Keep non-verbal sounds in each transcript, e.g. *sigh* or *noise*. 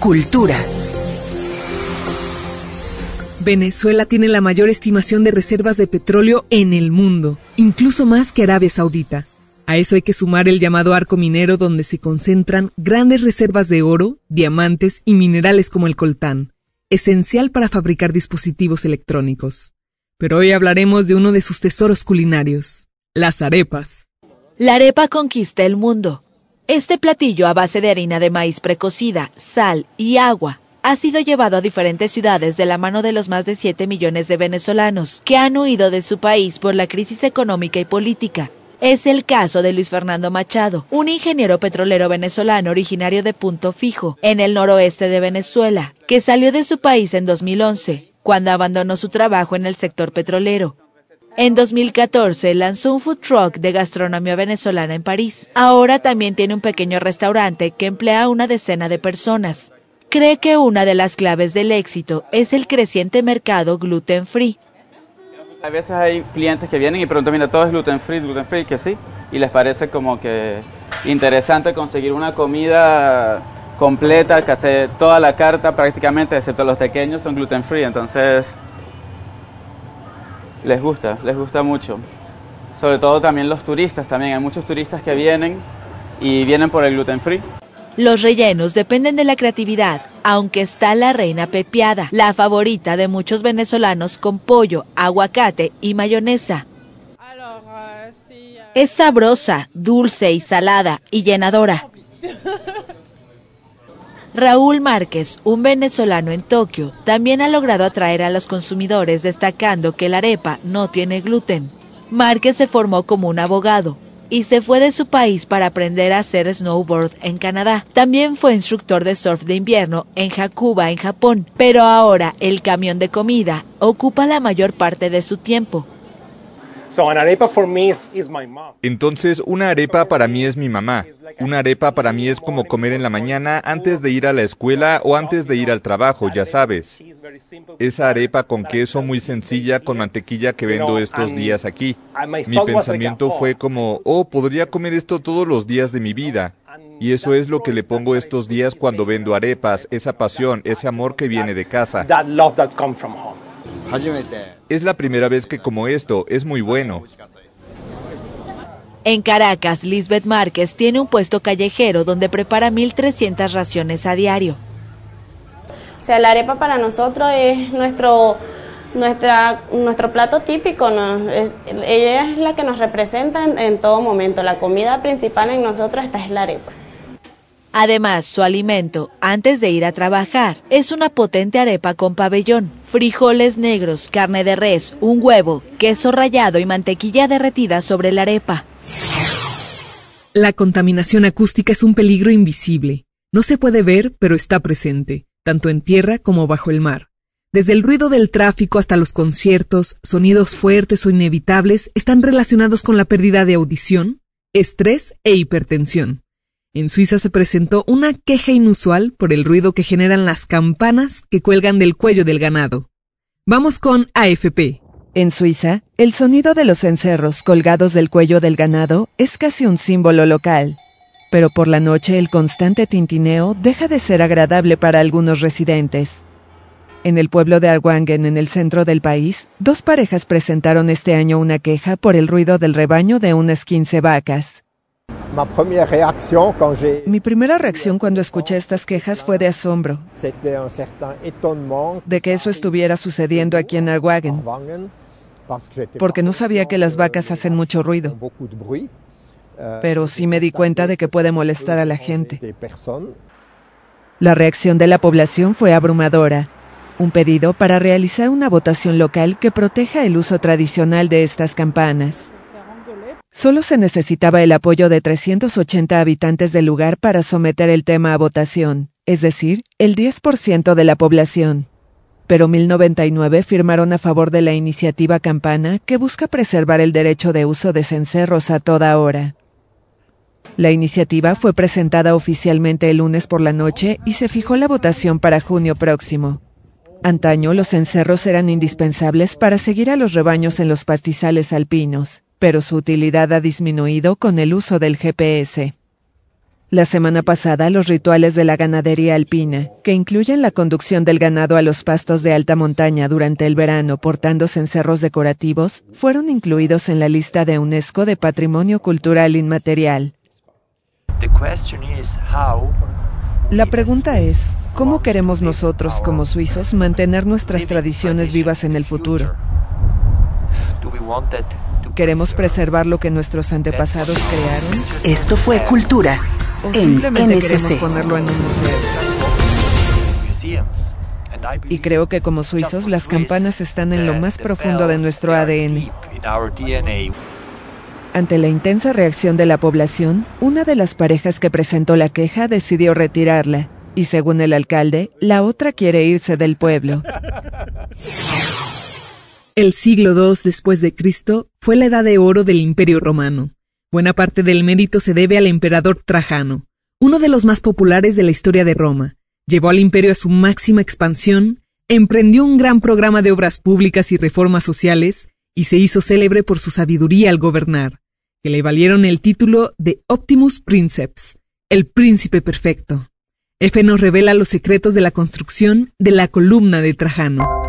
Cultura. Venezuela tiene la mayor estimación de reservas de petróleo en el mundo, incluso más que Arabia Saudita. A eso hay que sumar el llamado arco minero donde se concentran grandes reservas de oro, diamantes y minerales como el coltán, esencial para fabricar dispositivos electrónicos. Pero hoy hablaremos de uno de sus tesoros culinarios, las arepas. La arepa conquista el mundo. Este platillo a base de harina de maíz precocida, sal y agua ha sido llevado a diferentes ciudades de la mano de los más de 7 millones de venezolanos que han huido de su país por la crisis económica y política. Es el caso de Luis Fernando Machado, un ingeniero petrolero venezolano originario de Punto Fijo, en el noroeste de Venezuela, que salió de su país en 2011, cuando abandonó su trabajo en el sector petrolero. En 2014 lanzó un food truck de gastronomía venezolana en París. Ahora también tiene un pequeño restaurante que emplea a una decena de personas. Cree que una de las claves del éxito es el creciente mercado gluten free, a veces hay clientes que vienen y preguntan, mira, todo es gluten free, gluten free, que sí, y les parece como que interesante conseguir una comida completa, que hace toda la carta prácticamente, excepto los pequeños, son gluten free, entonces les gusta, les gusta mucho. Sobre todo también los turistas, también hay muchos turistas que vienen y vienen por el gluten free. Los rellenos dependen de la creatividad, aunque está la reina pepiada, la favorita de muchos venezolanos con pollo, aguacate y mayonesa. Es sabrosa, dulce y salada y llenadora. *laughs* Raúl Márquez, un venezolano en Tokio, también ha logrado atraer a los consumidores destacando que la arepa no tiene gluten. Márquez se formó como un abogado, y se fue de su país para aprender a hacer snowboard en Canadá. También fue instructor de surf de invierno en Hakuba, en Japón, pero ahora el camión de comida ocupa la mayor parte de su tiempo. Entonces, una arepa para mí es mi mamá. Una arepa para mí es como comer en la mañana antes de ir a la escuela o antes de ir al trabajo, ya sabes. Esa arepa con queso muy sencilla con mantequilla que vendo estos días aquí. Mi pensamiento fue como, oh, podría comer esto todos los días de mi vida. Y eso es lo que le pongo estos días cuando vendo arepas, esa pasión, ese amor que viene de casa. Es la primera vez que como esto, es muy bueno. En Caracas, Lisbeth Márquez tiene un puesto callejero donde prepara 1.300 raciones a diario. O sea, la arepa para nosotros es nuestro, nuestra, nuestro plato típico. ella es la que nos representa en, en todo momento. La comida principal en nosotros esta es la arepa. Además, su alimento, antes de ir a trabajar, es una potente arepa con pabellón, frijoles negros, carne de res, un huevo, queso rallado y mantequilla derretida sobre la arepa. La contaminación acústica es un peligro invisible. No se puede ver, pero está presente, tanto en tierra como bajo el mar. Desde el ruido del tráfico hasta los conciertos, sonidos fuertes o inevitables están relacionados con la pérdida de audición, estrés e hipertensión. En Suiza se presentó una queja inusual por el ruido que generan las campanas que cuelgan del cuello del ganado. Vamos con AFP. En Suiza, el sonido de los cencerros colgados del cuello del ganado es casi un símbolo local. Pero por la noche el constante tintineo deja de ser agradable para algunos residentes. En el pueblo de Arwangen, en el centro del país, dos parejas presentaron este año una queja por el ruido del rebaño de unas 15 vacas. Mi primera reacción cuando escuché estas quejas fue de asombro, de que eso estuviera sucediendo aquí en Arwagen, porque no sabía que las vacas hacen mucho ruido, pero sí me di cuenta de que puede molestar a la gente. La reacción de la población fue abrumadora. Un pedido para realizar una votación local que proteja el uso tradicional de estas campanas. Solo se necesitaba el apoyo de 380 habitantes del lugar para someter el tema a votación, es decir, el 10% de la población. Pero 1099 firmaron a favor de la iniciativa Campana que busca preservar el derecho de uso de cencerros a toda hora. La iniciativa fue presentada oficialmente el lunes por la noche y se fijó la votación para junio próximo. Antaño los cencerros eran indispensables para seguir a los rebaños en los pastizales alpinos pero su utilidad ha disminuido con el uso del GPS. La semana pasada, los rituales de la ganadería alpina, que incluyen la conducción del ganado a los pastos de alta montaña durante el verano portándose en cerros decorativos, fueron incluidos en la lista de UNESCO de Patrimonio Cultural Inmaterial. La pregunta es, ¿cómo queremos nosotros, como suizos, mantener nuestras tradiciones vivas en el futuro? ¿Queremos preservar lo que nuestros antepasados crearon? Esto fue Cultura en NSC. ponerlo en un museo. Y creo que como suizos las campanas están en lo más profundo de nuestro ADN. Ante la intensa reacción de la población, una de las parejas que presentó la queja decidió retirarla, y según el alcalde, la otra quiere irse del pueblo. El siglo II después de Cristo fue la edad de oro del Imperio Romano. Buena parte del mérito se debe al emperador Trajano, uno de los más populares de la historia de Roma. Llevó al imperio a su máxima expansión, emprendió un gran programa de obras públicas y reformas sociales, y se hizo célebre por su sabiduría al gobernar, que le valieron el título de Optimus Princeps, el príncipe perfecto. F nos revela los secretos de la construcción de la columna de Trajano.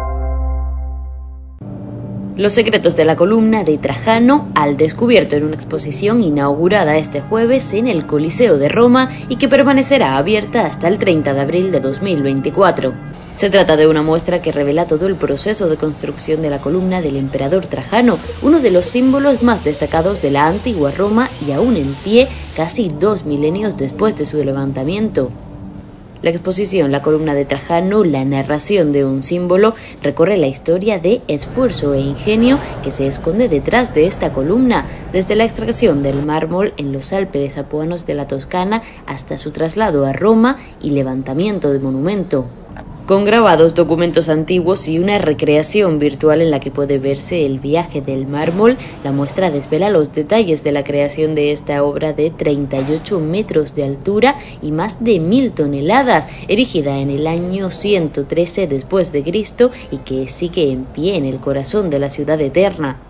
Los secretos de la columna de Trajano al descubierto en una exposición inaugurada este jueves en el Coliseo de Roma y que permanecerá abierta hasta el 30 de abril de 2024. Se trata de una muestra que revela todo el proceso de construcción de la columna del emperador Trajano, uno de los símbolos más destacados de la antigua Roma y aún en pie casi dos milenios después de su levantamiento. La exposición La columna de Trajano, la narración de un símbolo, recorre la historia de esfuerzo e ingenio que se esconde detrás de esta columna, desde la extracción del mármol en los Alpes apuanos de la Toscana hasta su traslado a Roma y levantamiento del monumento con grabados, documentos antiguos y una recreación virtual en la que puede verse el viaje del mármol. La muestra desvela los detalles de la creación de esta obra de 38 metros de altura y más de mil toneladas, erigida en el año 113 después de Cristo y que sigue en pie en el corazón de la ciudad eterna.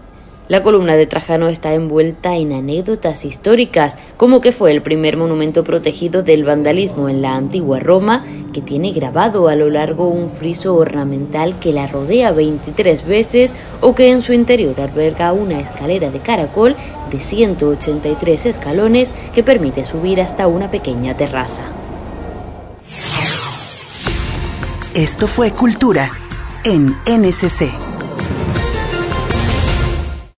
La columna de Trajano está envuelta en anécdotas históricas, como que fue el primer monumento protegido del vandalismo en la antigua Roma, que tiene grabado a lo largo un friso ornamental que la rodea 23 veces o que en su interior alberga una escalera de caracol de 183 escalones que permite subir hasta una pequeña terraza. Esto fue Cultura en NSC.